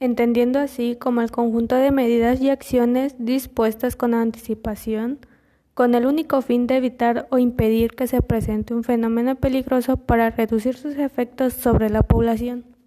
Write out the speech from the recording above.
entendiendo así como el conjunto de medidas y acciones dispuestas con anticipación, con el único fin de evitar o impedir que se presente un fenómeno peligroso para reducir sus efectos sobre la población.